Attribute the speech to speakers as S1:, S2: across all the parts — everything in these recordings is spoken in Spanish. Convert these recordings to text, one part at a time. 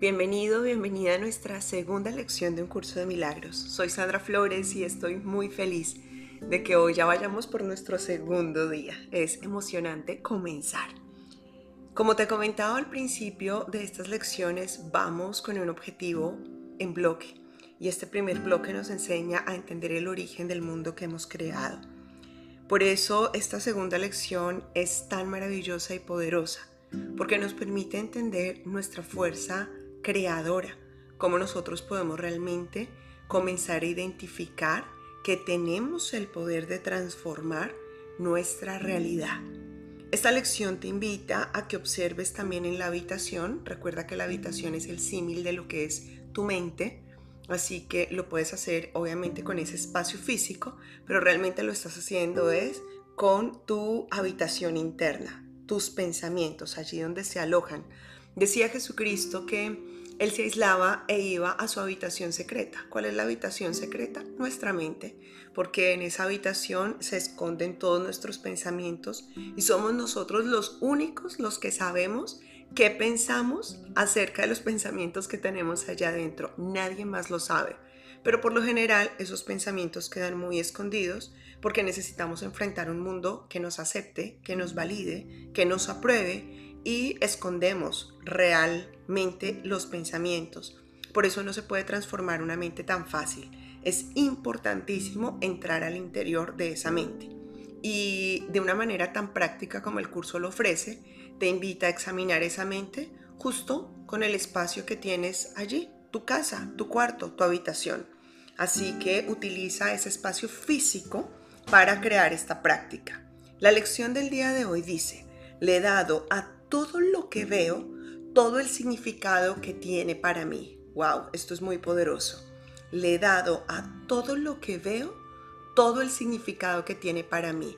S1: Bienvenido, bienvenida a nuestra segunda lección de un curso de milagros. Soy Sandra Flores y estoy muy feliz de que hoy ya vayamos por nuestro segundo día. Es emocionante comenzar. Como te comentaba al principio de estas lecciones, vamos con un objetivo en bloque. Y este primer bloque nos enseña a entender el origen del mundo que hemos creado. Por eso esta segunda lección es tan maravillosa y poderosa, porque nos permite entender nuestra fuerza creadora, cómo nosotros podemos realmente comenzar a identificar que tenemos el poder de transformar nuestra realidad. Esta lección te invita a que observes también en la habitación, recuerda que la habitación es el símil de lo que es tu mente, así que lo puedes hacer obviamente con ese espacio físico, pero realmente lo estás haciendo es con tu habitación interna, tus pensamientos, allí donde se alojan. Decía Jesucristo que él se aislaba e iba a su habitación secreta. ¿Cuál es la habitación secreta? Nuestra mente, porque en esa habitación se esconden todos nuestros pensamientos y somos nosotros los únicos los que sabemos qué pensamos acerca de los pensamientos que tenemos allá adentro. Nadie más lo sabe. Pero por lo general esos pensamientos quedan muy escondidos porque necesitamos enfrentar un mundo que nos acepte, que nos valide, que nos apruebe y escondemos realmente los pensamientos. Por eso no se puede transformar una mente tan fácil. Es importantísimo entrar al interior de esa mente. Y de una manera tan práctica como el curso lo ofrece, te invita a examinar esa mente justo con el espacio que tienes allí, tu casa, tu cuarto, tu habitación. Así que utiliza ese espacio físico para crear esta práctica. La lección del día de hoy dice, le he dado a todo lo que veo, todo el significado que tiene para mí. Wow, esto es muy poderoso. Le he dado a todo lo que veo todo el significado que tiene para mí.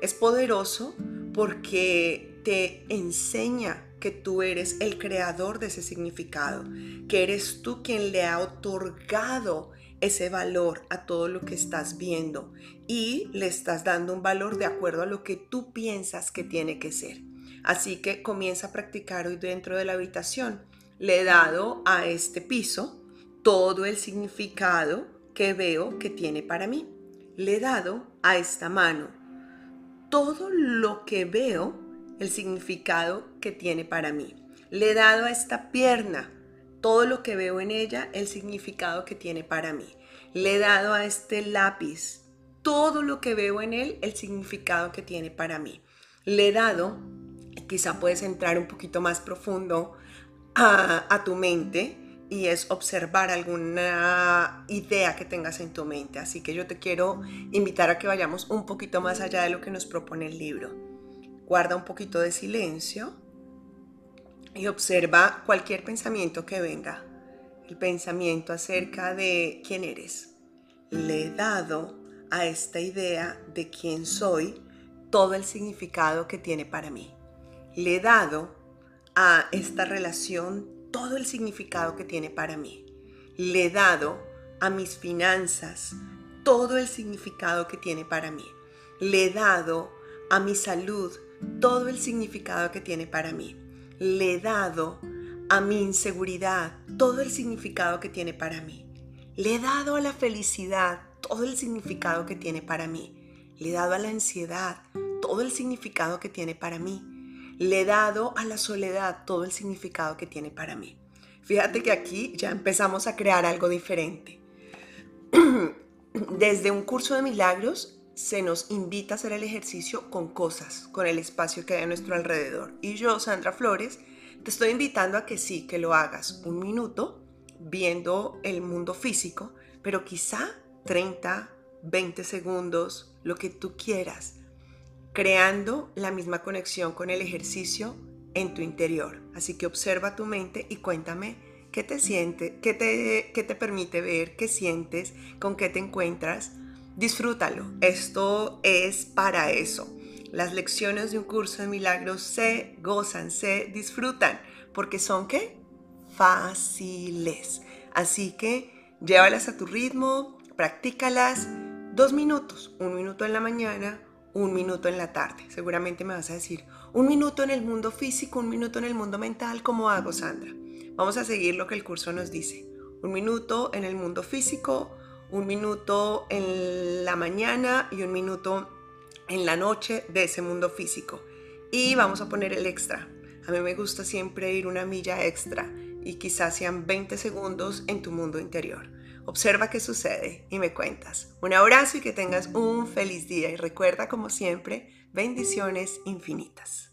S1: Es poderoso porque te enseña que tú eres el creador de ese significado, que eres tú quien le ha otorgado ese valor a todo lo que estás viendo y le estás dando un valor de acuerdo a lo que tú piensas que tiene que ser. Así que comienza a practicar hoy dentro de la habitación. Le he dado a este piso todo el significado que veo que tiene para mí. Le he dado a esta mano todo lo que veo, el significado que tiene para mí. Le he dado a esta pierna todo lo que veo en ella, el significado que tiene para mí. Le he dado a este lápiz todo lo que veo en él, el significado que tiene para mí. Le he dado quizá puedes entrar un poquito más profundo a, tu mente y es observar alguna idea que tengas en tu mente. Así que yo te quiero invitar a que vayamos un poquito más allá de lo que nos propone el libro. Guarda un poquito de silencio y observa cualquier pensamiento que venga. El pensamiento acerca de quién eres. Le he dado a esta idea de quién soy todo el significado que tiene para mí le he dado a esta relación todo el significado que tiene para mí. Le he dado a mis finanzas todo el significado que tiene para mí. Le he dado a mi salud todo el significado que tiene para mí. Le he dado a mi inseguridad todo el significado que tiene para mí. Le he dado a la felicidad todo el significado que tiene para mí. Le he dado a la ansiedad todo el significado que tiene para mí le he dado a la soledad todo el significado que tiene para mí. Fíjate que aquí ya empezamos a crear algo diferente. Desde un curso de milagros se nos invita a hacer el ejercicio con cosas, con el espacio que hay a nuestro alrededor. Y yo, Sandra Flores, te estoy invitando a que sí, que lo hagas un minuto viendo el mundo físico, pero quizá 30, 20 segundos, lo que tú quieras creando la misma conexión con el ejercicio en tu interior. Así que observa tu mente y cuéntame qué te siente, qué te, permite ver, qué sientes, con qué te encuentras. Disfrútalo. Esto es para eso. Las lecciones de un curso de milagros se gozan, se disfrutan, porque son qué? Fáciles. Así que llévalas a tu ritmo, practícalas dos minutos, un minuto en la mañana, un minuto en la tarde. Seguramente me vas a decir, un minuto en el mundo físico, un minuto en el mundo mental, ¿cómo hago, Sandra? Vamos a seguir lo que el curso nos dice. Un minuto en el mundo físico, un minuto en la mañana y un minuto en la noche de ese mundo físico. Y vamos a poner el extra. A mí me gusta siempre ir una milla extra y quizás sean 20 segundos en tu mundo interior. Observa qué sucede y me cuentas. Un abrazo y que tengas un feliz día y recuerda como siempre, bendiciones infinitas.